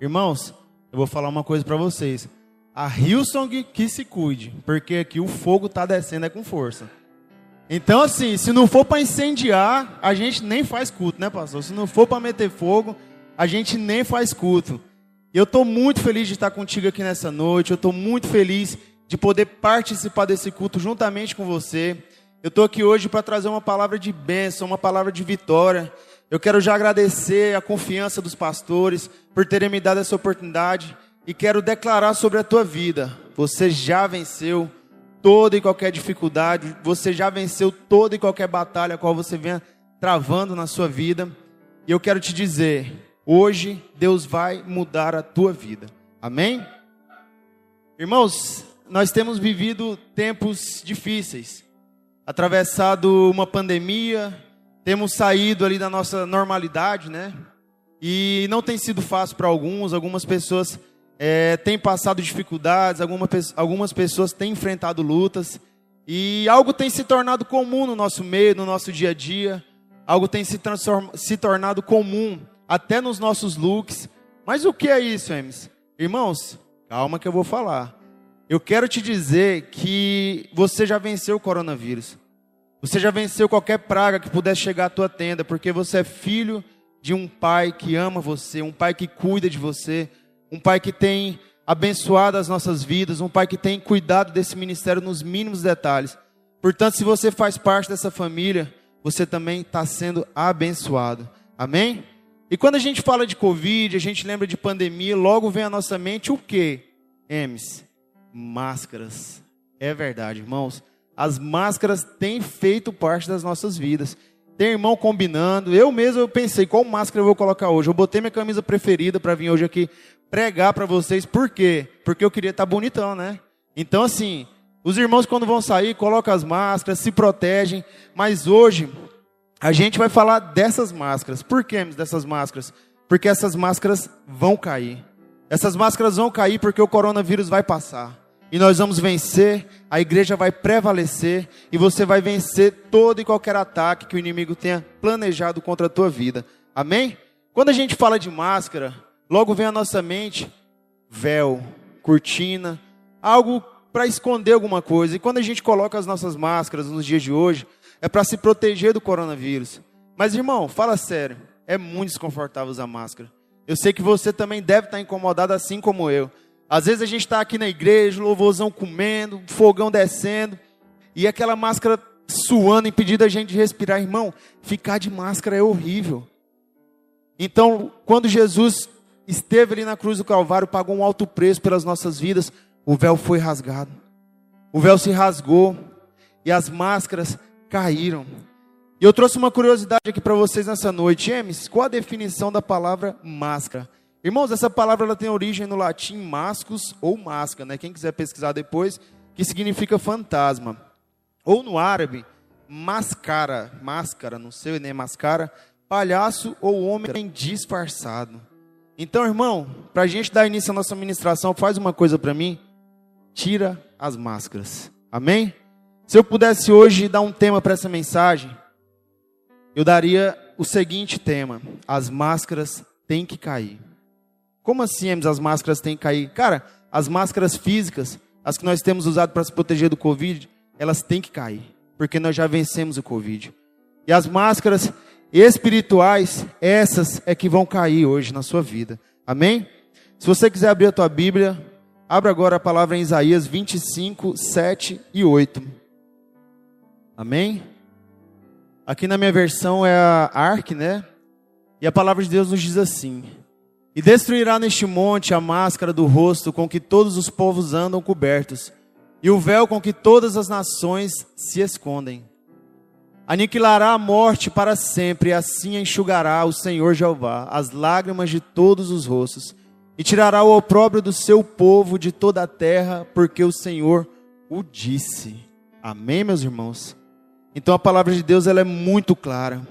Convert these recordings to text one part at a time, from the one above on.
Irmãos, eu vou falar uma coisa para vocês. A Hillsong que se cuide, porque aqui o fogo tá descendo é com força. Então, assim, se não for para incendiar, a gente nem faz culto, né, pastor? Se não for para meter fogo, a gente nem faz culto. Eu estou muito feliz de estar contigo aqui nessa noite. Eu estou muito feliz de poder participar desse culto juntamente com você. Eu estou aqui hoje para trazer uma palavra de bênção, uma palavra de vitória. Eu quero já agradecer a confiança dos pastores por terem me dado essa oportunidade e quero declarar sobre a tua vida. Você já venceu toda e qualquer dificuldade, você já venceu toda e qualquer batalha a qual você venha travando na sua vida. E eu quero te dizer, hoje Deus vai mudar a tua vida. Amém? Irmãos, nós temos vivido tempos difíceis, atravessado uma pandemia, temos saído ali da nossa normalidade, né? E não tem sido fácil para alguns, algumas pessoas é, têm passado dificuldades, alguma, algumas pessoas têm enfrentado lutas, e algo tem se tornado comum no nosso meio, no nosso dia a dia, algo tem se, se tornado comum até nos nossos looks. Mas o que é isso, Emes? Irmãos, calma que eu vou falar. Eu quero te dizer que você já venceu o coronavírus. Você já venceu qualquer praga que pudesse chegar à tua tenda, porque você é filho de um pai que ama você, um pai que cuida de você, um pai que tem abençoado as nossas vidas, um pai que tem cuidado desse ministério nos mínimos detalhes. Portanto, se você faz parte dessa família, você também está sendo abençoado. Amém? E quando a gente fala de Covid, a gente lembra de pandemia, logo vem à nossa mente o quê? Emes, máscaras. É verdade, irmãos. As máscaras têm feito parte das nossas vidas. Tem irmão combinando. Eu mesmo eu pensei qual máscara eu vou colocar hoje. Eu botei minha camisa preferida para vir hoje aqui pregar para vocês. Por quê? Porque eu queria estar tá bonitão, né? Então, assim, os irmãos, quando vão sair, colocam as máscaras, se protegem. Mas hoje, a gente vai falar dessas máscaras. Por que dessas máscaras? Porque essas máscaras vão cair. Essas máscaras vão cair porque o coronavírus vai passar. E nós vamos vencer, a igreja vai prevalecer e você vai vencer todo e qualquer ataque que o inimigo tenha planejado contra a tua vida. Amém? Quando a gente fala de máscara, logo vem à nossa mente véu, cortina, algo para esconder alguma coisa. E quando a gente coloca as nossas máscaras nos dias de hoje, é para se proteger do coronavírus. Mas irmão, fala sério, é muito desconfortável usar máscara. Eu sei que você também deve estar incomodado assim como eu. Às vezes a gente está aqui na igreja, louvorzão comendo, fogão descendo, e aquela máscara suando, impedindo a gente de respirar. Irmão, ficar de máscara é horrível. Então, quando Jesus esteve ali na cruz do Calvário, pagou um alto preço pelas nossas vidas, o véu foi rasgado. O véu se rasgou e as máscaras caíram. E eu trouxe uma curiosidade aqui para vocês nessa noite. Emes, qual a definição da palavra máscara? Irmãos, essa palavra ela tem origem no latim mascus ou masca, né? Quem quiser pesquisar depois, que significa fantasma. Ou no árabe, mascara, máscara, não sei, nem né? Mascara, palhaço ou homem disfarçado. Então, irmão, para a gente dar início à nossa ministração, faz uma coisa para mim, tira as máscaras. Amém? Se eu pudesse hoje dar um tema para essa mensagem, eu daria o seguinte tema: as máscaras têm que cair. Como assim, as máscaras têm que cair? Cara, as máscaras físicas, as que nós temos usado para se proteger do Covid, elas têm que cair, porque nós já vencemos o Covid. E as máscaras espirituais, essas é que vão cair hoje na sua vida. Amém? Se você quiser abrir a tua Bíblia, abra agora a palavra em Isaías 25, 7 e 8. Amém? Aqui na minha versão é a Ark, né? E a palavra de Deus nos diz assim: E destruirá neste monte a máscara do rosto com que todos os povos andam cobertos, e o véu com que todas as nações se escondem. Aniquilará a morte para sempre, e assim enxugará o Senhor Jeová as lágrimas de todos os rostos, e tirará o opróbrio do seu povo de toda a terra, porque o Senhor o disse. Amém, meus irmãos? Então a palavra de Deus ela é muito clara,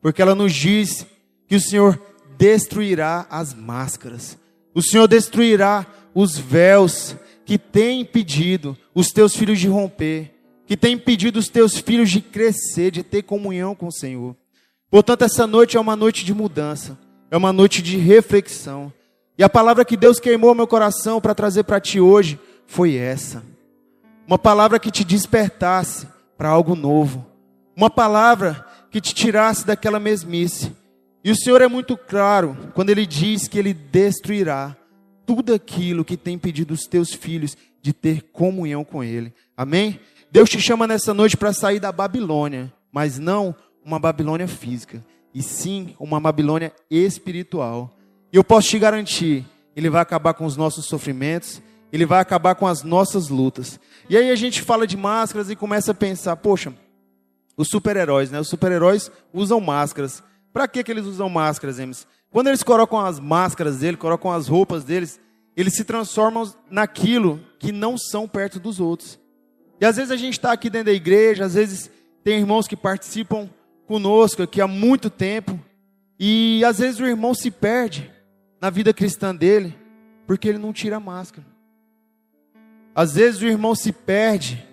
porque ela nos diz que o Senhor destruirá as máscaras. O Senhor destruirá os véus que têm impedido os teus filhos de romper, que têm impedido os teus filhos de crescer, de ter comunhão com o Senhor. Portanto, essa noite é uma noite de mudança, é uma noite de reflexão. E a palavra que Deus queimou meu coração para trazer para ti hoje foi essa. Uma palavra que te despertasse para algo novo. Uma palavra que te tirasse daquela mesmice. E o Senhor é muito claro quando ele diz que ele destruirá tudo aquilo que tem impedido os teus filhos de ter comunhão com ele. Amém? Deus te chama nessa noite para sair da Babilônia, mas não uma Babilônia física, e sim uma Babilônia espiritual. E eu posso te garantir, ele vai acabar com os nossos sofrimentos, ele vai acabar com as nossas lutas. E aí a gente fala de máscaras e começa a pensar, poxa, os super-heróis, né? Os super-heróis usam máscaras. Para que, eles usam máscaras, Emes? Quando eles colocam as máscaras deles, colocam as roupas deles, eles se transformam naquilo que não são perto dos outros. E às vezes a gente está aqui dentro da igreja, às vezes tem irmãos que participam conosco aqui há muito tempo, e às vezes o irmão se perde na vida cristã dele, porque ele não tira a máscara. Às vezes o irmão se perde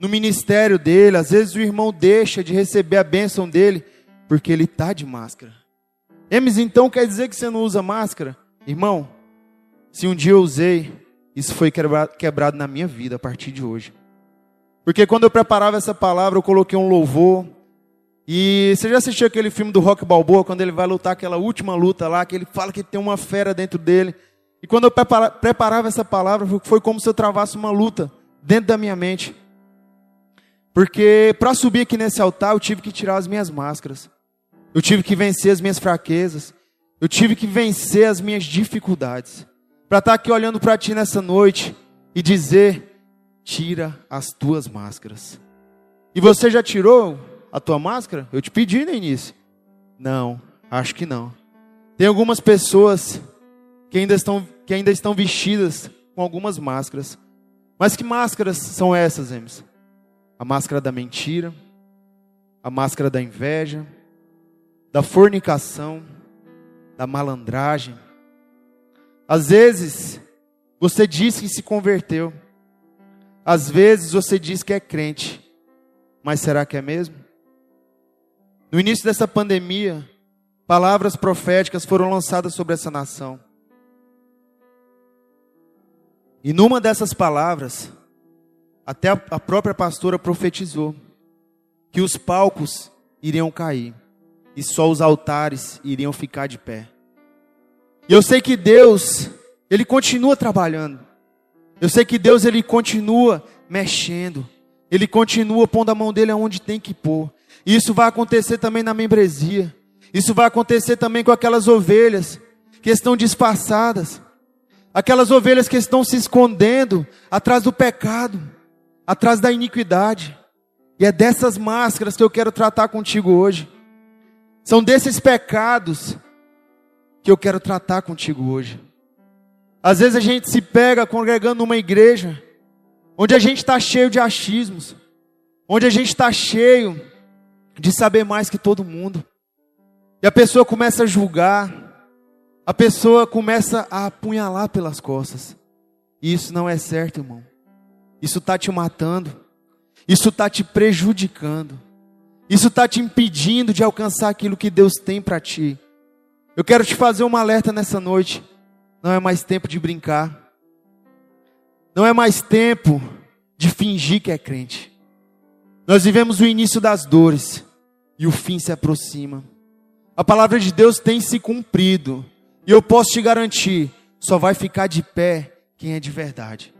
no ministério dele, às vezes o irmão deixa de receber a bênção dele, porque ele está de máscara. Emes, então quer dizer que você não usa máscara? Irmão, se um dia eu usei, isso foi quebrado na minha vida a partir de hoje. Porque quando eu preparava essa palavra, eu coloquei um louvor, e você já assistiu aquele filme do Rock Balboa, quando ele vai lutar aquela última luta lá, que ele fala que tem uma fera dentro dele. E quando eu preparava essa palavra, foi como se eu travasse uma luta dentro da minha mente. Porque para subir aqui nesse altar, eu tive que tirar as minhas máscaras. Eu tive que vencer as minhas fraquezas. Eu tive que vencer as minhas dificuldades. Para estar tá aqui olhando para ti nessa noite e dizer: tira as tuas máscaras. E você já tirou? a tua máscara? Eu te pedi no início. Não, acho que não. Tem algumas pessoas que ainda estão, que ainda estão vestidas com algumas máscaras. Mas que máscaras são essas, Emes? A máscara da mentira, a máscara da inveja, da fornicação, da malandragem. Às vezes, você diz que se converteu. Às vezes, você diz que é crente. Mas será que é mesmo? No início dessa pandemia, palavras proféticas foram lançadas sobre essa nação. E numa dessas palavras, até a própria pastora profetizou que os palcos iriam cair e só os altares iriam ficar de pé. E eu sei que Deus, ele continua trabalhando. Eu sei que Deus ele continua mexendo. Ele continua pondo a mão dele aonde tem que pôr. Isso vai acontecer também na membresia. Isso vai acontecer também com aquelas ovelhas que estão disfarçadas. Aquelas ovelhas que estão se escondendo atrás do pecado, atrás da iniquidade. E é dessas máscaras que eu quero tratar contigo hoje. São desses pecados que eu quero tratar contigo hoje. Às vezes a gente se pega congregando numa igreja onde a gente está cheio de achismos, onde a gente está cheio de saber mais que todo mundo. E a pessoa começa a julgar, a pessoa começa a apunhalar pelas costas. E isso não é certo, irmão. Isso está te matando, isso está te prejudicando, isso está te impedindo de alcançar aquilo que Deus tem para ti. Eu quero te fazer uma alerta nessa noite. Não é mais tempo de brincar. Não é mais tempo de fingir que é crente. Nós vivemos o início das dores e o fim se aproxima. A palavra de Deus tem se cumprido. E eu posso te garantir, só vai ficar de pé quem é de verdade.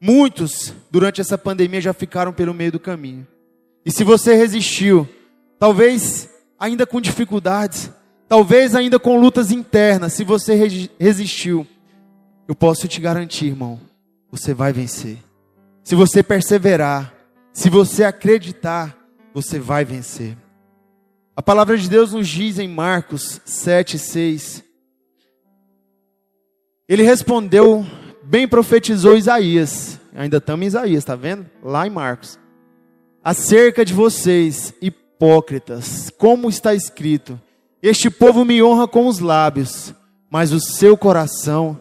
Muitos, durante essa pandemia, já ficaram pelo meio do caminho. E se você resistiu, talvez ainda com dificuldades, talvez ainda com lutas internas, se você resistiu, eu posso te garantir, irmão, você vai vencer. Se você perseverar, se você acreditar, você vai vencer. A palavra de Deus nos diz em Marcos 7, 6. Ele respondeu, bem profetizou Isaías. Ainda estamos em Isaías, está vendo? Lá em Marcos. Acerca de vocês, hipócritas, como está escrito: Este povo me honra com os lábios, mas o seu coração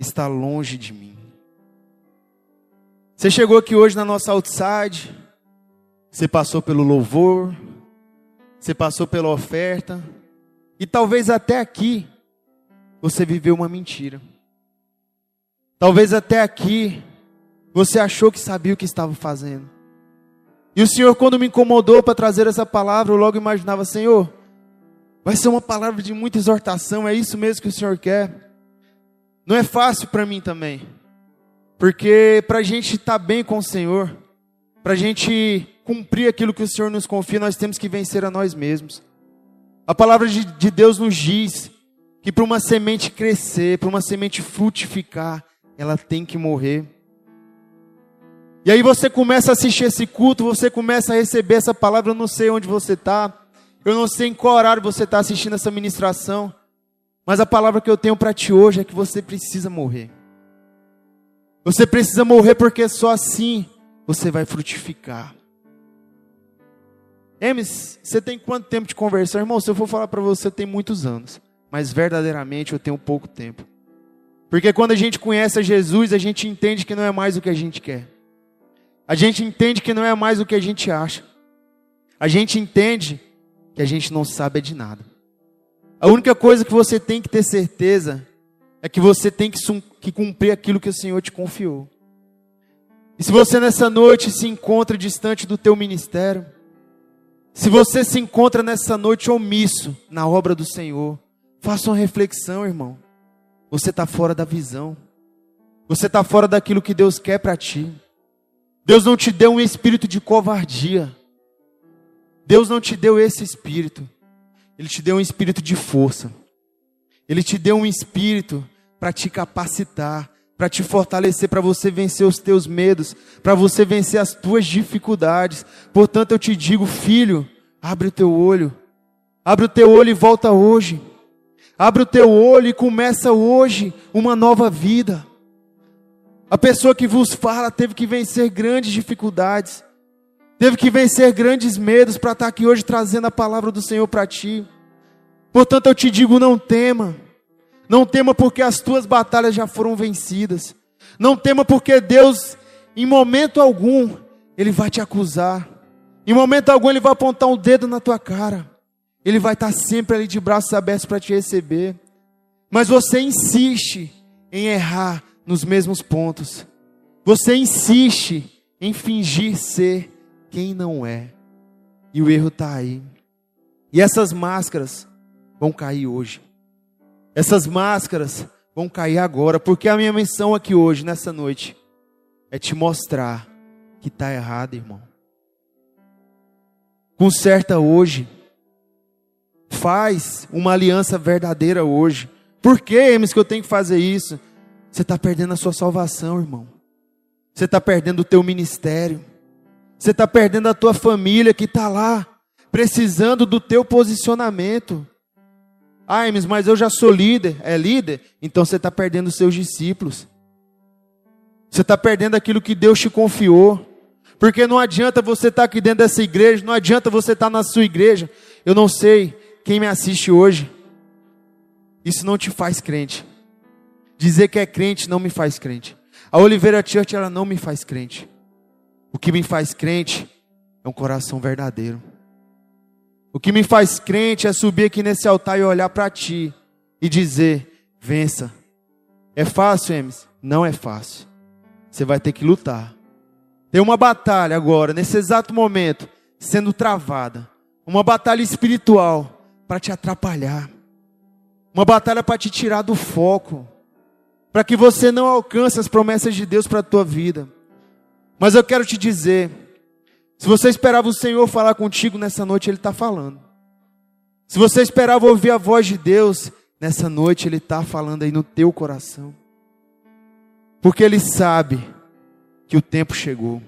está longe de mim. Você chegou aqui hoje na nossa outside, você passou pelo louvor, você passou pela oferta, e talvez até aqui você viveu uma mentira. Talvez até aqui você achou que sabia o que estava fazendo. E o Senhor, quando me incomodou para trazer essa palavra, eu logo imaginava, Senhor, vai ser uma palavra de muita exortação, é isso mesmo que o Senhor quer. Não é fácil para mim também, porque para a gente estar tá bem com o Senhor, para a gente cumprir aquilo que o Senhor nos confia, nós temos que vencer a nós mesmos. A palavra de, de Deus nos diz que para uma semente crescer, para uma semente frutificar, ela tem que morrer. E aí você começa a assistir esse culto, você começa a receber essa palavra, eu não sei onde você está, eu não sei em qual horário você está assistindo essa ministração, mas a palavra que eu tenho para ti hoje é que você precisa morrer. Você precisa morrer porque só assim você vai frutificar. Emes, você tem quanto tempo de conversar? Irmão, se eu for falar para você, tem muitos anos. Mas verdadeiramente eu tenho pouco tempo. Porque quando a gente conhece a Jesus, a gente entende que não é mais o que a gente quer. A gente entende que não é mais o que a gente acha. A gente entende que a gente não sabe de nada. A única coisa que você tem que ter certeza é que você tem que, cumprir aquilo que o Senhor te confiou. E se você nessa noite se encontra distante do teu ministério, se você se encontra nessa noite omisso na obra do Senhor, faça uma reflexão, irmão. Você está fora da visão. Você está fora daquilo que Deus quer para ti. Deus não te deu um espírito de covardia. Deus não te deu esse espírito. Ele te deu um espírito de força. Ele te deu um espírito para te capacitar, para te fortalecer, para você vencer os teus medos, para você vencer as tuas dificuldades. Portanto, eu te digo, filho, abre o teu olho. Abre o teu olho e volta hoje. Abre o teu olho e começa hoje uma nova vida. A pessoa que vos fala teve que vencer grandes dificuldades, teve que vencer grandes medos para estar aqui hoje trazendo a palavra do Senhor para ti. Portanto, eu te digo: não tema. Não tema porque as tuas batalhas já foram vencidas. Não tema porque Deus, em momento algum, Ele vai te acusar. Em momento algum, Ele vai apontar um dedo na tua cara. Ele vai estar sempre ali de braços abertos para te receber. Mas você insiste em errar nos mesmos pontos. Você insiste em fingir ser quem não é. E o erro está aí. E essas máscaras vão cair hoje. Essas máscaras vão cair agora, porque a minha missão aqui hoje, nessa noite, é te mostrar que está errado, irmão. Conserta hoje. Faz uma aliança verdadeira hoje. Por que, Emes, que eu tenho que fazer isso? Você está perdendo a sua salvação, irmão. Você está perdendo o teu ministério. Você está perdendo a tua família que está lá, precisando do teu posicionamento. Ah, Hermes, mas eu já sou líder. É líder? Então você está perdendo os seus discípulos. Você está perdendo aquilo que Deus te confiou. Porque não adianta você estar tá aqui dentro dessa igreja, não adianta você estar tá na sua igreja. Eu não sei quem me assiste hoje. Isso não te faz crente. Dizer que é crente não me faz crente. A Oliveira Church, ela não me faz crente. O que me faz crente é um coração verdadeiro. O que me faz crente é subir aqui nesse altar e olhar para ti e dizer: vença. É fácil, Emes? Não é fácil. Você vai ter que lutar. Tem uma batalha agora, nesse exato momento, sendo travada. Uma batalha espiritual para te atrapalhar. Uma batalha para te tirar do foco. Para que você não alcance as promessas de Deus para a tua vida. Mas eu quero te dizer, se você esperava o Senhor falar contigo nessa noite, Ele está falando. Se você esperava ouvir a voz de Deus, nessa noite Ele está falando aí no teu coração. Porque Ele sabe que o tempo chegou.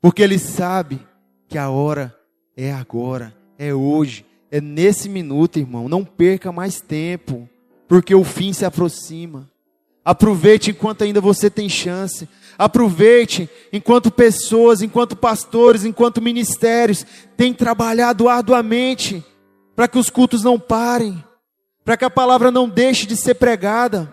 Porque Ele sabe que a hora é agora, é hoje, é nesse minuto, irmão. Não perca mais tempo, porque o fim se aproxima. Aproveite enquanto ainda você tem chance. Aproveite enquanto pessoas, enquanto pastores, enquanto ministérios têm trabalhado arduamente para que os cultos não parem, para que a palavra não deixe de ser pregada.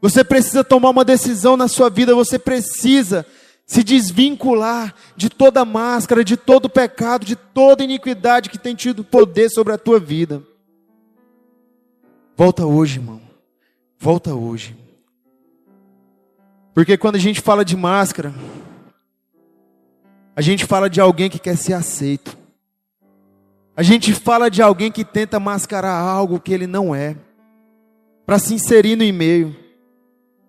Você precisa tomar uma decisão na sua vida, você precisa se desvincular de toda máscara, de todo pecado, de toda iniquidade que tem tido poder sobre a tua vida. Volta hoje, irmão. Volta hoje. Porque quando a gente fala de máscara, a gente fala de alguém que quer ser aceito. A gente fala de alguém que tenta mascarar algo que ele não é, para se inserir no meio,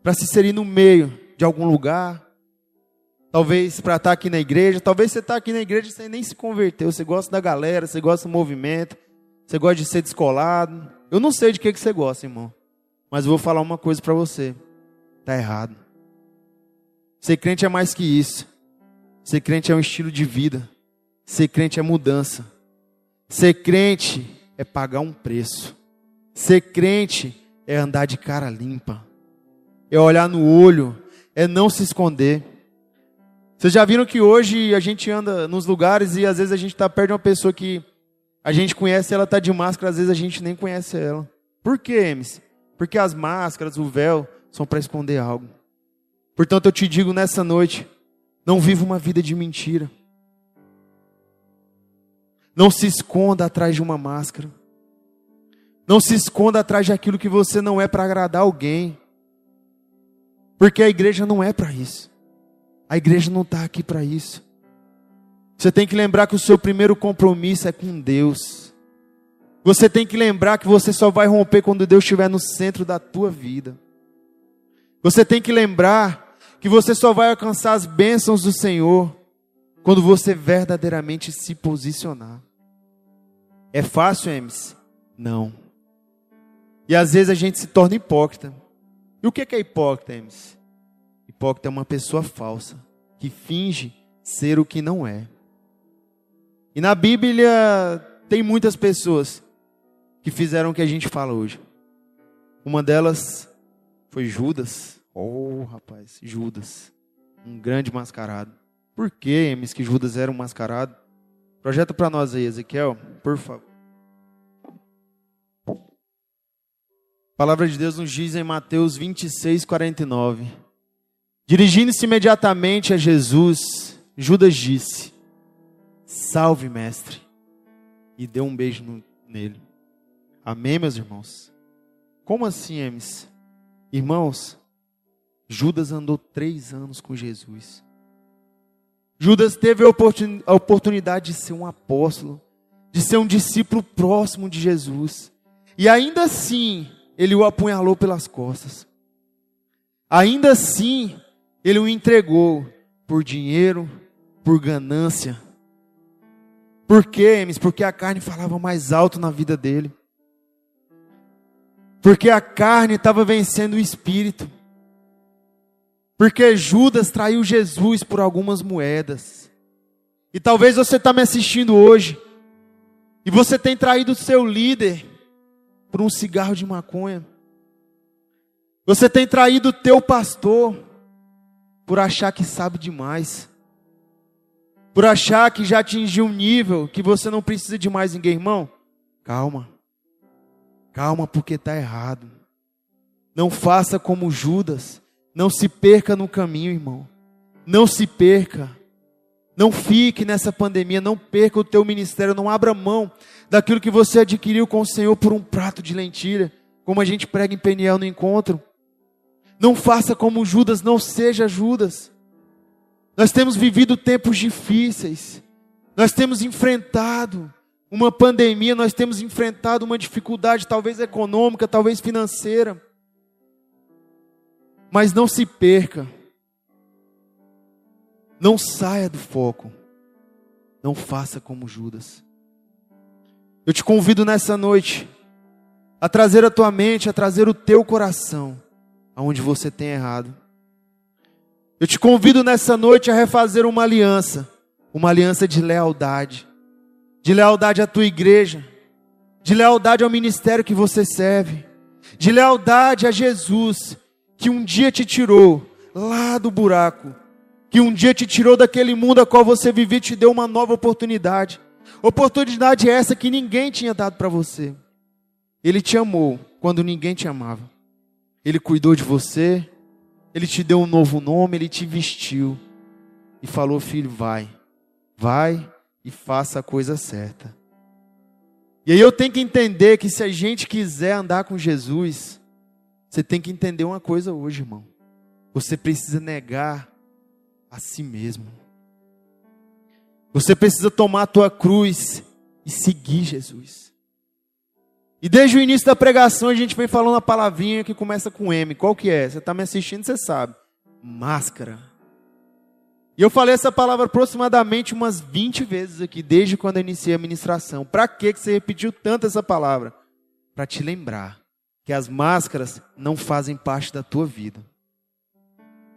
para se inserir no meio de algum lugar, talvez para estar tá aqui na igreja, talvez você está aqui na igreja sem nem se converteu, você gosta da galera, você gosta do movimento, você gosta de ser descolado. Eu não sei de que, que você gosta, irmão, mas eu vou falar uma coisa para você: está errado. Ser crente é mais que isso. Ser crente é um estilo de vida. Ser crente é mudança. Ser crente é pagar um preço. Ser crente é andar de cara limpa. É olhar no olho, é não se esconder. Vocês já viram que hoje a gente anda nos lugares e às vezes a gente está perto de uma pessoa que a gente conhece, ela está de máscara, às vezes a gente nem conhece ela. Por quê, Emes? Porque as máscaras, o véu, são para esconder algo. Portanto, eu te digo nessa noite: não viva uma vida de mentira. Não se esconda atrás de uma máscara. Não se esconda atrás de aquilo que você não é para agradar alguém. Porque a igreja não é para isso. A igreja não está aqui para isso. Você tem que lembrar que o seu primeiro compromisso é com Deus. Você tem que lembrar que você só vai romper quando Deus estiver no centro da tua vida. Você tem que lembrar que você só vai alcançar as bênçãos do Senhor quando você verdadeiramente se posicionar. É fácil, Emes? Não. E às vezes a gente se torna hipócrita. E o que é hipócrita, Emes? Hipócrita é uma pessoa falsa, que finge ser o que não é. E na Bíblia tem muitas pessoas que fizeram o que a gente fala hoje. Uma delas foi Judas. Oh, rapaz, Judas. Um grande mascarado. Por que, Emes, que Judas era um mascarado? Projeta para nós aí, Ezequiel, por favor. A palavra de Deus nos diz em Mateus 26, 49. Dirigindo-se imediatamente a Jesus, Judas disse: Salve, mestre, e deu um beijo no, nele. Amém, meus irmãos? Como assim, Emes? Irmãos, Judas andou três anos com Jesus. Judas teve a oportunidade de ser um apóstolo, de ser um discípulo próximo de Jesus. E ainda assim, ele o apunhalou pelas costas. Ainda assim, ele o entregou por dinheiro, por ganância. Por quê, Emes? Porque a carne falava mais alto na vida dele. Porque a carne estava vencendo o espírito. Porque Judas traiu Jesus por algumas moedas. E talvez você está me assistindo hoje. E você tem traído o seu líder por um cigarro de maconha. Você tem traído o teu pastor por achar que sabe demais. Por achar que já atingiu um nível que você não precisa de mais ninguém, irmão. Calma. Calma, porque está errado. Não faça como Judas não se perca no caminho, irmão. Não se perca. Não fique nessa pandemia, não perca o teu ministério, não abra mão daquilo que você adquiriu com o Senhor por um prato de lentilha, como a gente prega em Peniel no encontro. Não faça como Judas, não seja Judas. Nós temos vivido tempos difíceis. Nós temos enfrentado uma pandemia, nós temos enfrentado uma dificuldade, talvez econômica, talvez financeira. Mas não se perca. Não saia do foco. Não faça como Judas. Eu te convido nessa noite a trazer a tua mente, a trazer o teu coração aonde você tem errado. Eu te convido nessa noite a refazer uma aliança, uma aliança de lealdade, de lealdade à tua igreja, de lealdade ao ministério que você serve, de lealdade a Jesus, que um dia te tirou lá do buraco, que um dia te tirou daquele mundo a qual você vivia e te deu uma nova oportunidade. Oportunidade essa que ninguém tinha dado para você. Ele te amou quando ninguém te amava. Ele cuidou de você, ele te deu um novo nome, ele te vestiu e falou: "Filho, vai. Vai e faça a coisa certa." E aí eu tenho que entender que se a gente quiser andar com Jesus, você tem que entender uma coisa hoje, irmão. Você precisa negar a si mesmo. Você precisa tomar a tua cruz e seguir Jesus. E desde o início da pregação a gente vem falando a palavrinha que começa com M. Qual que é? Você está me assistindo, você sabe. Máscara. E eu falei essa palavra aproximadamente umas 20 vezes aqui, desde quando eu iniciei a ministração. Para que você repetiu tanto essa palavra? Para te lembrar que as máscaras não fazem parte da tua vida.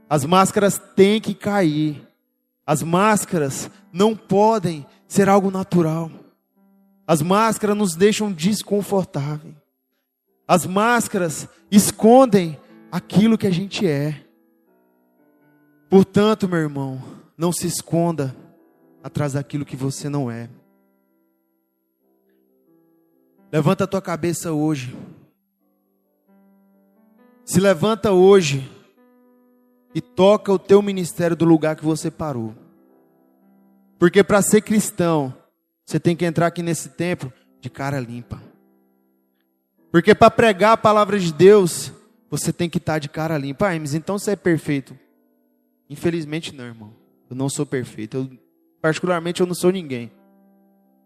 As máscaras têm que cair. As máscaras não podem ser algo natural. As máscaras nos deixam desconfortáveis. As máscaras escondem aquilo que a gente é. Portanto, meu irmão, não se esconda atrás daquilo que você não é. Levanta a tua cabeça hoje. Se levanta hoje e toca o teu ministério do lugar que você parou. Porque para ser cristão, você tem que entrar aqui nesse templo de cara limpa. Porque para pregar a palavra de Deus, você tem que estar tá de cara limpa. Ah, mas então você é perfeito. Infelizmente não, irmão. Eu não sou perfeito. Eu, particularmente eu não sou ninguém.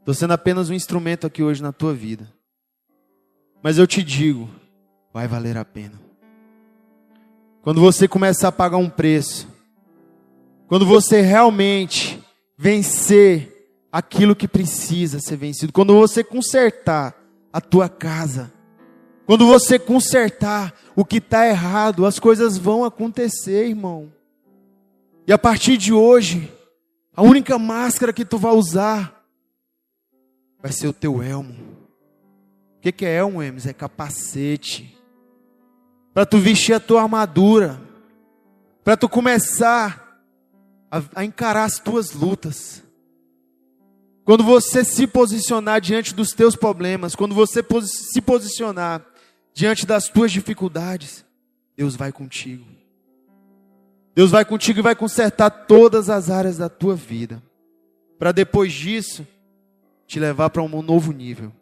Estou sendo apenas um instrumento aqui hoje na tua vida. Mas eu te digo, vai valer a pena. Quando você começar a pagar um preço, quando você realmente vencer aquilo que precisa ser vencido, quando você consertar a tua casa, quando você consertar o que está errado, as coisas vão acontecer, irmão. E a partir de hoje, a única máscara que tu vai usar vai ser o teu elmo. O que, é elmo, Emes? É capacete. Para tu vestir a tua armadura. Para tu começar a, a encarar as tuas lutas. Quando você se posicionar diante dos teus problemas, quando você se posicionar diante das tuas dificuldades, Deus vai contigo. Deus vai contigo e vai consertar todas as áreas da tua vida. Para depois disso, te levar para um novo nível.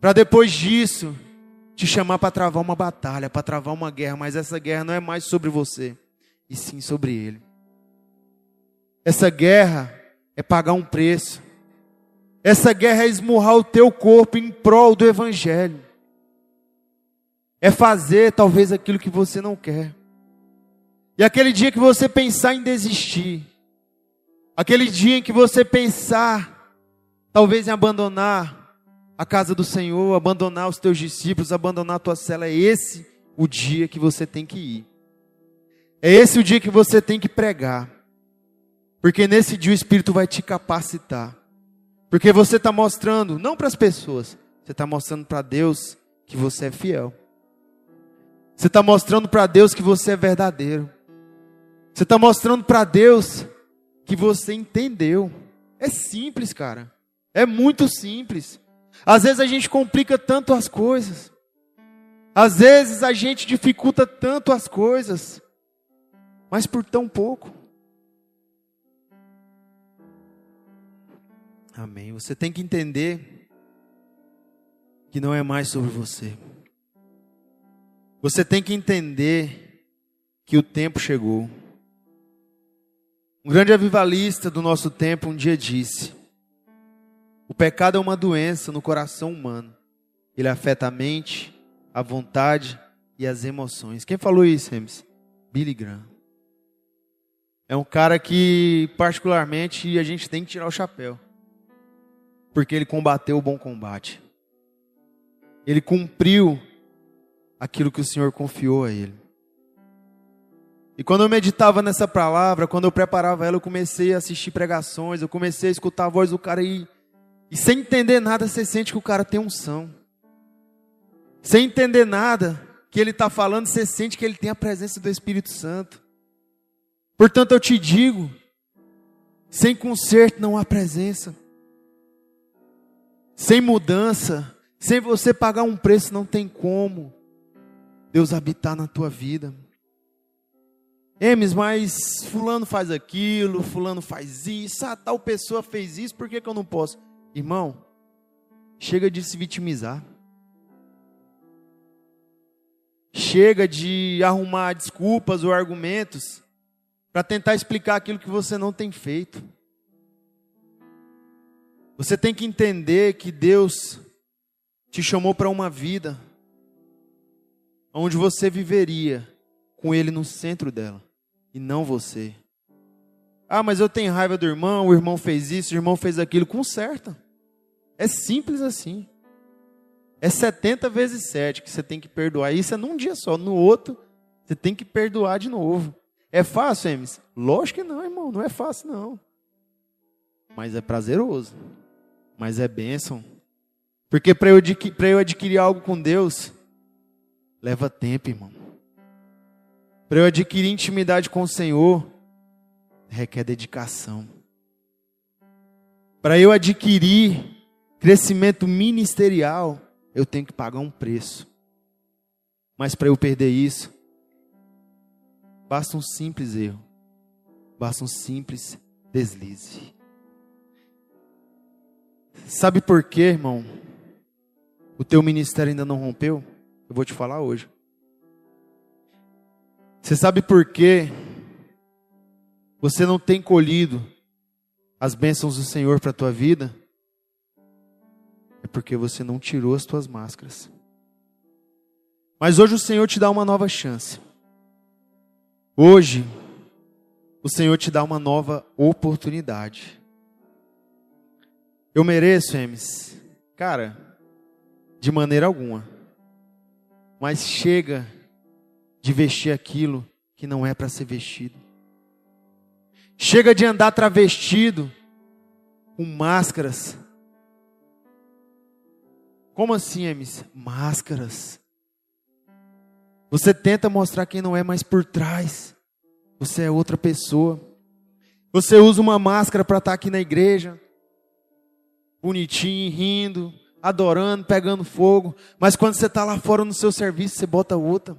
Para depois disso, te chamar para travar uma batalha, para travar uma guerra. Mas essa guerra não é mais sobre você, e sim sobre Ele. Essa guerra é pagar um preço. Essa guerra é esmurrar o teu corpo em prol do Evangelho. É fazer talvez aquilo que você não quer. E aquele dia que você pensar em desistir, aquele dia em que você pensar, talvez em abandonar a casa do Senhor, abandonar os teus discípulos, abandonar a tua cela, é esse o dia que você tem que ir. É esse o dia que você tem que pregar. Porque nesse dia o Espírito vai te capacitar. Porque você está mostrando, não para as pessoas, você está mostrando para Deus que você é fiel. Você está mostrando para Deus que você é verdadeiro. Você está mostrando para Deus que você entendeu. É simples, cara. É muito simples. Às vezes a gente complica tanto as coisas. Às vezes a gente dificulta tanto as coisas. Mas por tão pouco. Amém. Você tem que entender que não é mais sobre você. Você tem que entender que o tempo chegou. Um grande avivalista do nosso tempo um dia disse: O pecado é uma doença no coração humano. Ele afeta a mente, a vontade e as emoções. Quem falou isso, Rems? Billy Graham. É um cara que, particularmente, a gente tem que tirar o chapéu. Porque ele combateu o bom combate. Ele cumpriu aquilo que o Senhor confiou a ele. E quando eu meditava nessa palavra, quando eu preparava ela, eu comecei a assistir pregações, eu comecei a escutar a voz do cara e, e sem entender nada, você sente que o cara tem unção. Sem entender nada que ele está falando, você sente que ele tem a presença do Espírito Santo. Portanto, eu te digo: sem conserto não há presença, sem mudança, sem você pagar um preço, não tem como Deus habitar na tua vida. Emes, mas fulano faz aquilo, fulano faz isso, ah, tal pessoa fez isso, por que, que eu não posso? Irmão, Chega de se vitimizar. Chega de arrumar desculpas ou argumentos para tentar explicar aquilo que você não tem feito. Você tem que entender que Deus te chamou para uma vida onde você viveria com Ele no centro dela e não você. Ah, mas eu tenho raiva do irmão, o irmão fez isso, o irmão fez aquilo. Conserta. É simples assim. É 70 vezes 7 que você tem que perdoar. Isso é num dia só. No outro, você tem que perdoar de novo. É fácil, Emes? Lógico que não, irmão. Não é fácil, não. Mas é prazeroso. Mas é bênção. Porque para eu, eu adquirir algo com Deus, leva tempo, irmão. Para eu adquirir intimidade com o Senhor, requer dedicação. Para eu adquirir crescimento ministerial, eu tenho que pagar um preço. Mas para eu perder isso, basta um simples erro, basta um simples deslize. Sabe por quê, irmão? O teu ministério ainda não rompeu? Eu vou te falar hoje. Você sabe por quê? Você não tem colhido as bênçãos do Senhor para a tua vida? é porque você não tirou as tuas máscaras. Mas hoje o Senhor te dá uma nova chance. Hoje, o Senhor te dá uma nova oportunidade. Eu mereço, Emes? Cara, de maneira alguma. Mas chega de vestir aquilo que não é para ser vestido. Chega de andar travestido com máscaras como assim, Emis? Máscaras. Você tenta mostrar quem não é mais por trás. Você é outra pessoa. Você usa uma máscara para estar tá aqui na igreja, bonitinho, rindo, adorando, pegando fogo. Mas quando você está lá fora no seu serviço, você bota outra.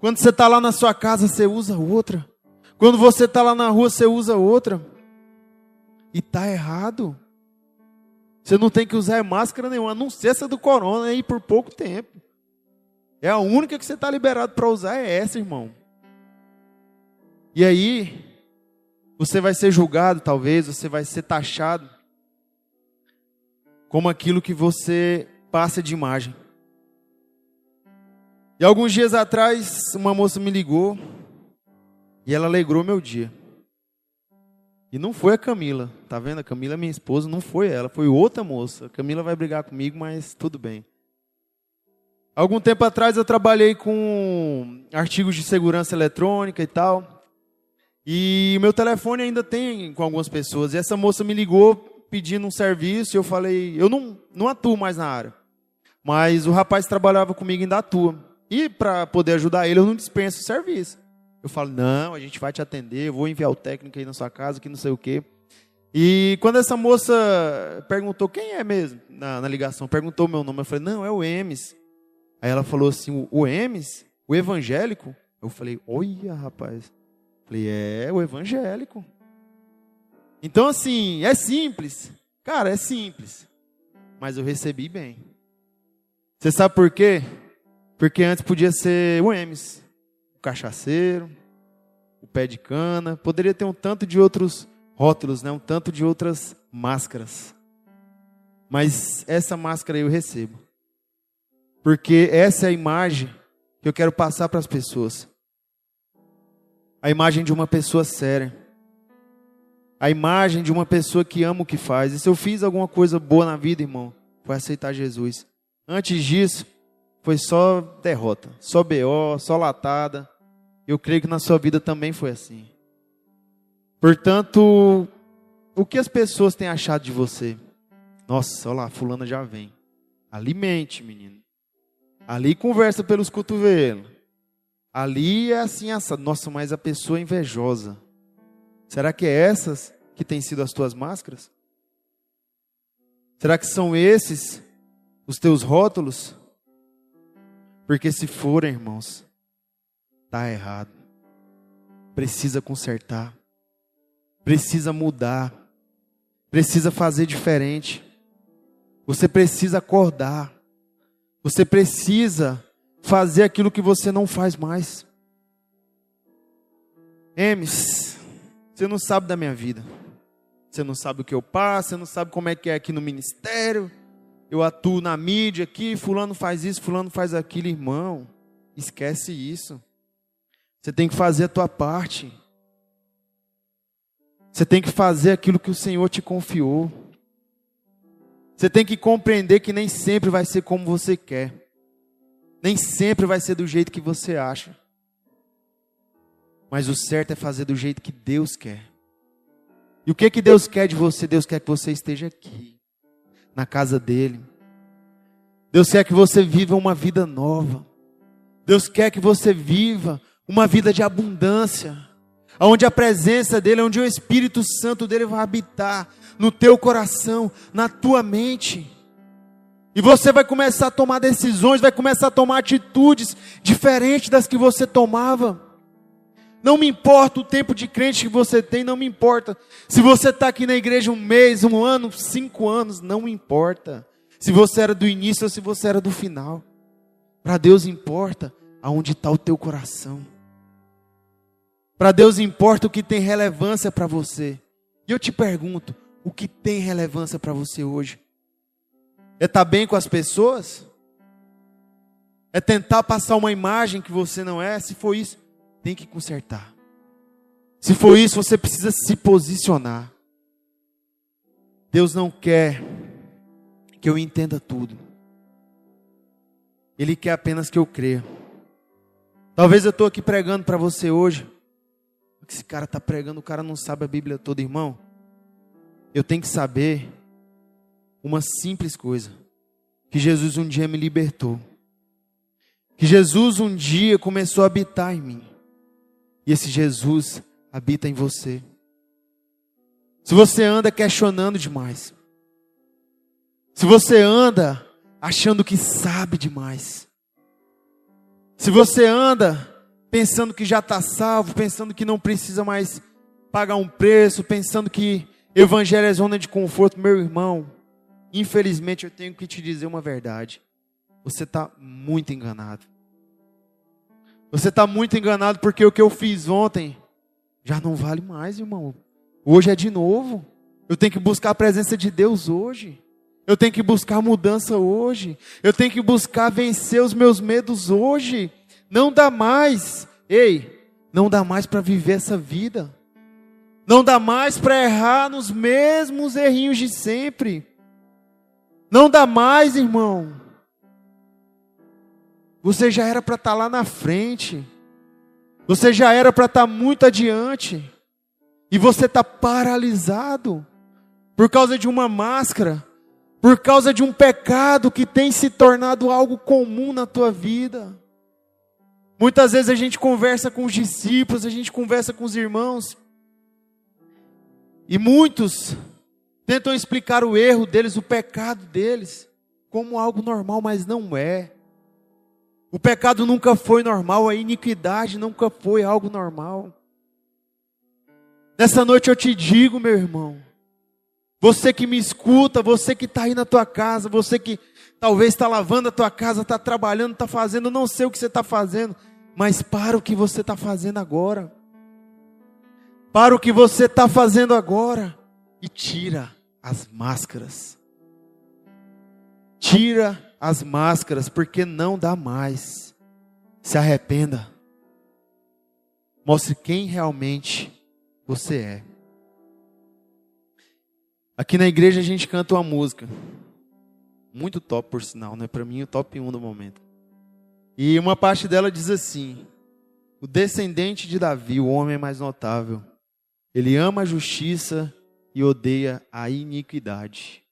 Quando você está lá na sua casa, você usa outra. Quando você está lá na rua, você usa outra. E está errado. Você não tem que usar máscara nenhuma, a não ser essa do corona aí por pouco tempo. É a única que você está liberado para usar é essa, irmão. E aí, você vai ser julgado, talvez, você vai ser taxado como aquilo que você passa de imagem. E alguns dias atrás, uma moça me ligou e ela alegrou meu dia. E não foi a Camila, tá vendo? A Camila, minha esposa, não foi ela, foi outra moça. A Camila vai brigar comigo, mas tudo bem. Algum tempo atrás eu trabalhei com artigos de segurança eletrônica e tal. E meu telefone ainda tem com algumas pessoas. E essa moça me ligou pedindo um serviço eu falei, eu não, não atuo mais na área. Mas o rapaz trabalhava comigo ainda atua. E para poder ajudar ele, eu não dispenso o serviço. Eu falo, não, a gente vai te atender, vou enviar o técnico aí na sua casa, que não sei o quê. E quando essa moça perguntou quem é mesmo, na, na ligação, perguntou meu nome, eu falei, não, é o Emes. Aí ela falou assim, o Emes? O evangélico? Eu falei, olha, rapaz. Eu falei, é, o evangélico. Então, assim, é simples. Cara, é simples. Mas eu recebi bem. Você sabe por quê? Porque antes podia ser o Emes cachaceiro, o pé de cana, poderia ter um tanto de outros rótulos, né? um tanto de outras máscaras. Mas essa máscara eu recebo. Porque essa é a imagem que eu quero passar para as pessoas. A imagem de uma pessoa séria. A imagem de uma pessoa que ama o que faz. E se eu fiz alguma coisa boa na vida, irmão, foi aceitar Jesus. Antes disso, foi só derrota, só BO, só latada. Eu creio que na sua vida também foi assim. Portanto, o que as pessoas têm achado de você? Nossa, olha lá, fulana já vem. Alimente, menino. Ali conversa pelos cotovelos. Ali é assim, essa. Nossa, mas a pessoa é invejosa. Será que é essas que têm sido as tuas máscaras? Será que são esses os teus rótulos? Porque se forem, irmãos, está errado. Precisa consertar. Precisa mudar. Precisa fazer diferente. Você precisa acordar. Você precisa fazer aquilo que você não faz mais. Emes, você não sabe da minha vida. Você não sabe o que eu passo, você não sabe como é que é aqui no ministério. Eu atuo na mídia aqui, fulano faz isso, fulano faz aquilo, irmão. Esquece isso. Você tem que fazer a tua parte. Você tem que fazer aquilo que o Senhor te confiou. Você tem que compreender que nem sempre vai ser como você quer. Nem sempre vai ser do jeito que você acha. Mas o certo é fazer do jeito que Deus quer. E o que que Deus quer de você? Deus quer que você esteja aqui, na casa dele. Deus quer que você viva uma vida nova. Deus quer que você viva uma vida de abundância, onde a presença dele, onde o Espírito Santo dele vai habitar no teu coração, na tua mente. E você vai começar a tomar decisões, vai começar a tomar atitudes diferentes das que você tomava. Não me importa o tempo de crente que você tem, não me importa. Se você está aqui na igreja um mês, um ano, cinco anos, não me importa. Se você era do início ou se você era do final. Para Deus importa aonde está o teu coração. Para Deus importa o que tem relevância para você. E eu te pergunto, o que tem relevância para você hoje? É estar tá bem com as pessoas? É tentar passar uma imagem que você não é? Se for isso, tem que consertar. Se for isso, você precisa se posicionar. Deus não quer que eu entenda tudo. Ele quer apenas que eu creia. Talvez eu estou aqui pregando para você hoje. Esse cara está pregando, o cara não sabe a Bíblia toda, irmão. Eu tenho que saber uma simples coisa: que Jesus um dia me libertou. Que Jesus um dia começou a habitar em mim. E esse Jesus habita em você. Se você anda questionando demais, se você anda achando que sabe demais, se você anda pensando que já está salvo, pensando que não precisa mais pagar um preço, pensando que evangelho é zona de conforto, meu irmão, infelizmente eu tenho que te dizer uma verdade. Você está muito enganado. Você está muito enganado porque o que eu fiz ontem já não vale mais, irmão. Hoje é de novo. Eu tenho que buscar a presença de Deus hoje. Eu tenho que buscar mudança hoje. Eu tenho que buscar vencer os meus medos hoje. Não dá mais. Ei, não dá mais para viver essa vida. Não dá mais para errar nos mesmos errinhos de sempre. Não dá mais, irmão. Você já era para estar tá lá na frente. Você já era para estar tá muito adiante. E você está paralisado por causa de uma máscara, por causa de um pecado que tem se tornado algo comum na tua vida. Muitas vezes a gente conversa com os discípulos, a gente conversa com os irmãos, e muitos tentam explicar o erro deles, o pecado deles, como algo normal, mas não é. O pecado nunca foi normal, a iniquidade nunca foi algo normal. Nessa noite eu te digo, meu irmão, você que me escuta, você que está aí na tua casa, você que talvez está lavando a tua casa, está trabalhando, está fazendo, não sei o que você está fazendo, mas para o que você está fazendo agora. Para o que você está fazendo agora e tira as máscaras. Tira as máscaras, porque não dá mais. Se arrependa. Mostre quem realmente você é. Aqui na igreja a gente canta uma música. Muito top, por sinal, né? Para mim, o top 1 do momento. E uma parte dela diz assim: O descendente de Davi, o homem mais notável, ele ama a justiça e odeia a iniquidade.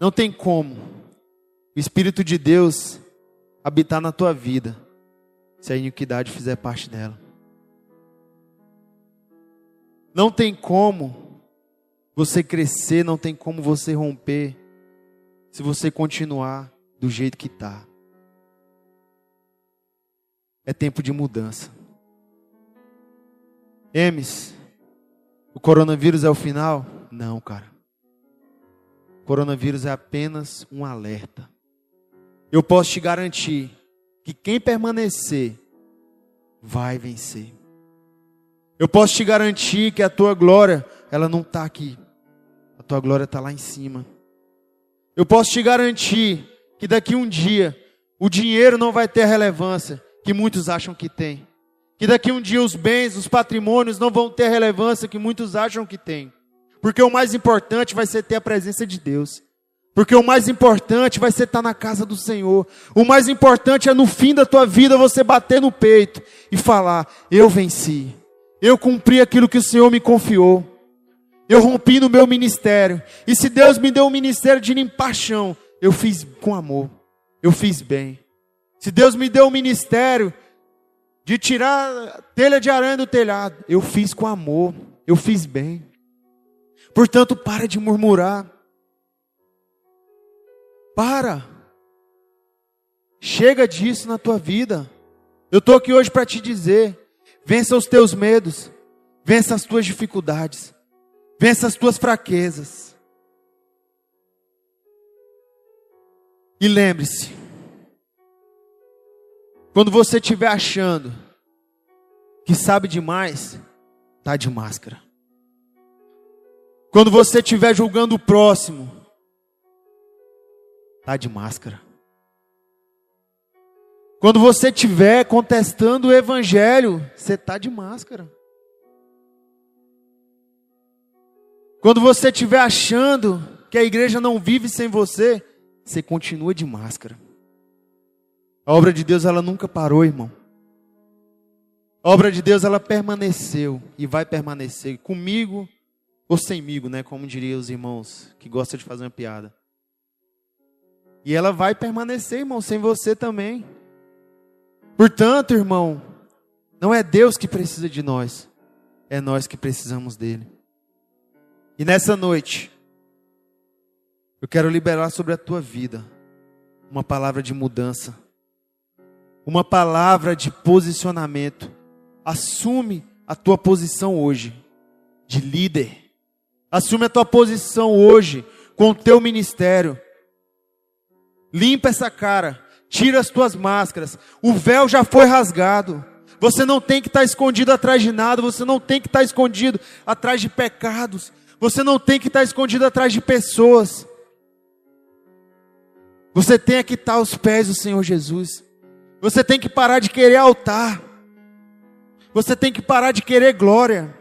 Não tem como o Espírito de Deus habitar na tua vida, se a iniquidade fizer parte dela. Não tem como você crescer, não tem como você romper, se você continuar do jeito que está. É tempo de mudança. Emes, o coronavírus é o final? Não, cara. Coronavírus é apenas um alerta. Eu posso te garantir que quem permanecer vai vencer. Eu posso te garantir que a tua glória, ela não está aqui. A tua glória está lá em cima. Eu posso te garantir que daqui um dia o dinheiro não vai ter a relevância que muitos acham que tem. Que daqui um dia os bens, os patrimônios não vão ter a relevância que muitos acham que tem. Porque o mais importante vai ser ter a presença de Deus. Porque o mais importante vai ser estar na casa do Senhor. O mais importante é no fim da tua vida você bater no peito e falar: Eu venci. Eu cumpri aquilo que o Senhor me confiou. Eu rompi no meu ministério. E se Deus me deu um ministério de limpar chão, eu fiz com amor. Eu fiz bem. Se Deus me deu um ministério de tirar telha de aranha do telhado, eu fiz com amor. Eu fiz bem. Portanto, para de murmurar. Para. Chega disso na tua vida. Eu estou aqui hoje para te dizer: vença os teus medos, vença as tuas dificuldades, vença as tuas fraquezas. E lembre-se, quando você estiver achando que sabe demais, tá de máscara. Quando você estiver julgando o próximo, tá de máscara. Quando você estiver contestando o evangelho, você tá de máscara. Quando você estiver achando que a igreja não vive sem você, você continua de máscara. A obra de Deus ela nunca parou, irmão. A obra de Deus ela permaneceu e vai permanecer comigo ou semigo, né, como diriam os irmãos que gostam de fazer uma piada. E ela vai permanecer, irmão, sem você também. Portanto, irmão, não é Deus que precisa de nós, é nós que precisamos dele. E nessa noite, eu quero liberar sobre a tua vida uma palavra de mudança, uma palavra de posicionamento. Assume a tua posição hoje de líder. Assume a tua posição hoje com o teu ministério. Limpa essa cara, tira as tuas máscaras. O véu já foi rasgado. Você não tem que estar escondido atrás de nada, você não tem que estar escondido atrás de pecados, você não tem que estar escondido atrás de pessoas. Você tem que estar aos pés do Senhor Jesus. Você tem que parar de querer altar. Você tem que parar de querer glória.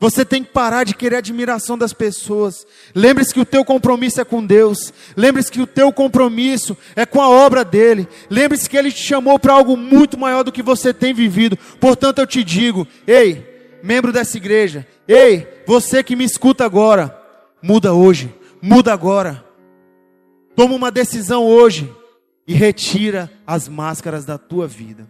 Você tem que parar de querer admiração das pessoas. Lembre-se que o teu compromisso é com Deus. Lembre-se que o teu compromisso é com a obra dele. Lembre-se que ele te chamou para algo muito maior do que você tem vivido. Portanto, eu te digo: ei, membro dessa igreja, ei, você que me escuta agora, muda hoje, muda agora. Toma uma decisão hoje e retira as máscaras da tua vida.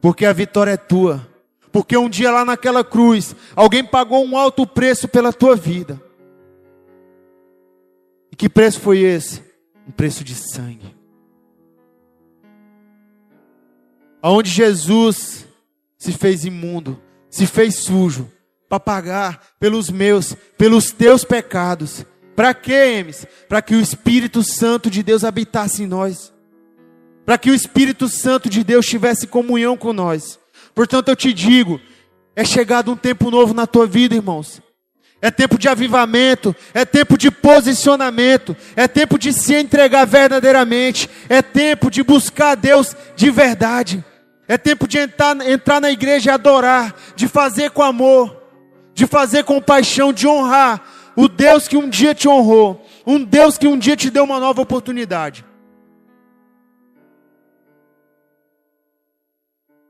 Porque a vitória é tua porque um dia lá naquela cruz, alguém pagou um alto preço pela tua vida. E que preço foi esse? Um preço de sangue. Aonde Jesus se fez imundo, se fez sujo, para pagar pelos meus, pelos teus pecados. Para quê, Emes? Para que o Espírito Santo de Deus habitasse em nós. Para que o Espírito Santo de Deus tivesse comunhão com nós. Portanto, eu te digo: é chegado um tempo novo na tua vida, irmãos. É tempo de avivamento, é tempo de posicionamento, é tempo de se entregar verdadeiramente, é tempo de buscar Deus de verdade, é tempo de entrar, entrar na igreja e adorar, de fazer com amor, de fazer com paixão, de honrar o Deus que um dia te honrou, um Deus que um dia te deu uma nova oportunidade.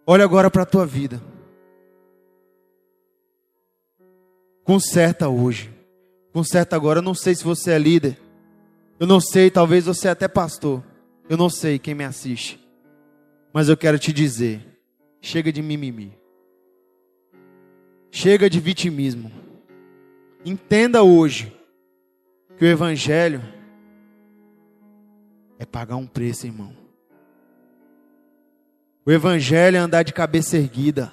Olha agora para a tua vida. Conserta hoje. Conserta agora. Eu não sei se você é líder. Eu não sei, talvez você é até pastor. Eu não sei quem me assiste. Mas eu quero te dizer: chega de mimimi. Chega de vitimismo. Entenda hoje que o Evangelho é pagar um preço, irmão. O Evangelho é andar de cabeça erguida,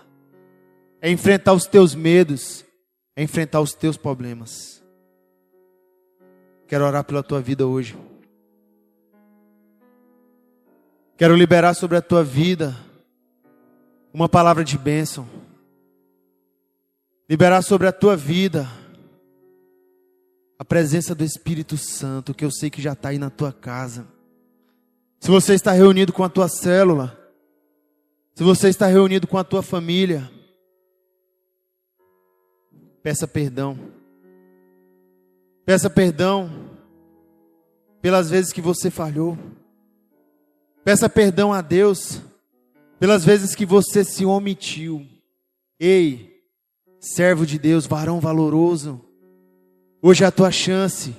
é enfrentar os teus medos, é enfrentar os teus problemas. Quero orar pela tua vida hoje. Quero liberar sobre a tua vida uma palavra de bênção. Liberar sobre a tua vida a presença do Espírito Santo, que eu sei que já está aí na tua casa. Se você está reunido com a tua célula, se você está reunido com a tua família, peça perdão. Peça perdão pelas vezes que você falhou. Peça perdão a Deus pelas vezes que você se omitiu. Ei, servo de Deus, varão valoroso, hoje é a tua chance,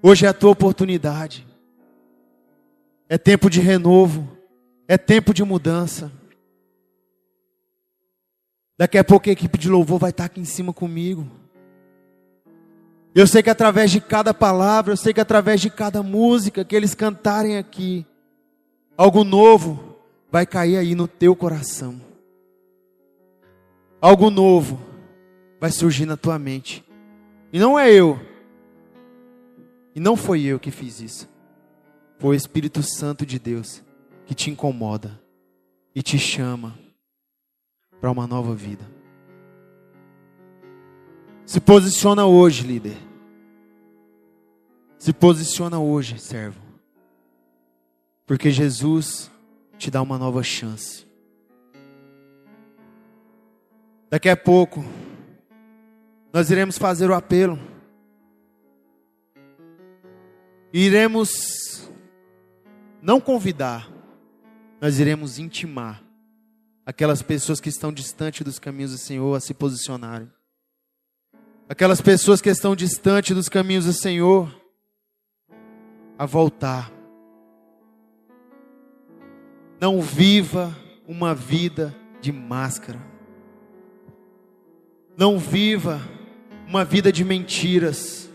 hoje é a tua oportunidade. É tempo de renovo, é tempo de mudança. Daqui a pouco a equipe de louvor vai estar aqui em cima comigo. Eu sei que através de cada palavra, eu sei que através de cada música que eles cantarem aqui, algo novo vai cair aí no teu coração. Algo novo vai surgir na tua mente. E não é eu. E não foi eu que fiz isso. Foi o Espírito Santo de Deus que te incomoda e te chama para uma nova vida. Se posiciona hoje, líder. Se posiciona hoje, servo. Porque Jesus te dá uma nova chance. Daqui a pouco, nós iremos fazer o apelo. Iremos não convidar, nós iremos intimar aquelas pessoas que estão distantes dos caminhos do Senhor a se posicionarem. Aquelas pessoas que estão distantes dos caminhos do Senhor a voltar. Não viva uma vida de máscara. Não viva uma vida de mentiras.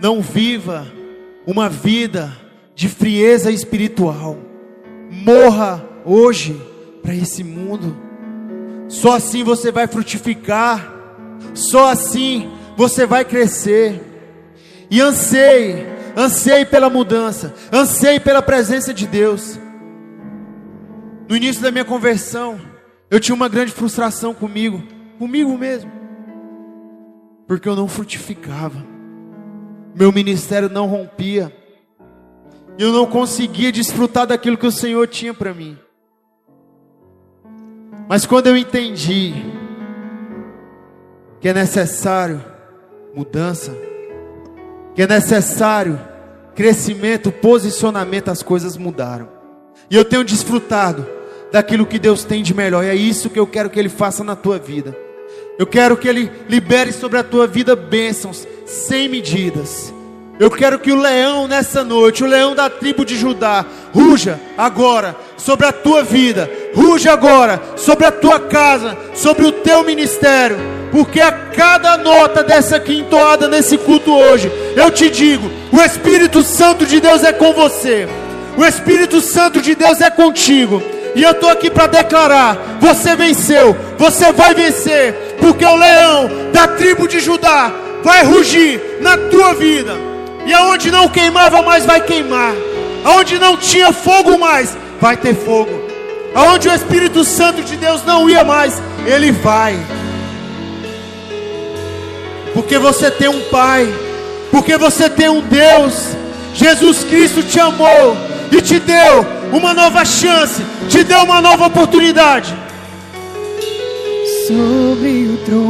Não viva uma vida de frieza espiritual. Morra hoje para esse mundo. Só assim você vai frutificar. Só assim você vai crescer. E anseie Anseie pela mudança, anseie pela presença de Deus. No início da minha conversão, eu tinha uma grande frustração comigo, comigo mesmo, porque eu não frutificava, meu ministério não rompia, eu não conseguia desfrutar daquilo que o Senhor tinha para mim. Mas quando eu entendi que é necessário mudança, que é necessário crescimento, posicionamento, as coisas mudaram. E eu tenho desfrutado daquilo que Deus tem de melhor. E é isso que eu quero que Ele faça na tua vida. Eu quero que Ele libere sobre a tua vida bênçãos sem medidas. Eu quero que o leão nessa noite, o leão da tribo de Judá, ruja agora sobre a tua vida, ruja agora sobre a tua casa, sobre o teu ministério, porque a cada nota dessa aqui entoada nesse culto hoje, eu te digo: o Espírito Santo de Deus é com você, o Espírito Santo de Deus é contigo. E eu estou aqui para declarar: você venceu, você vai vencer, porque o leão da tribo de Judá vai rugir na tua vida, e aonde não queimava mais vai queimar, aonde não tinha fogo mais vai ter fogo, aonde o Espírito Santo de Deus não ia mais, ele vai porque você tem um Pai, porque você tem um Deus. Jesus Cristo te amou e te deu uma nova chance, te deu uma nova oportunidade. Sobre o trono.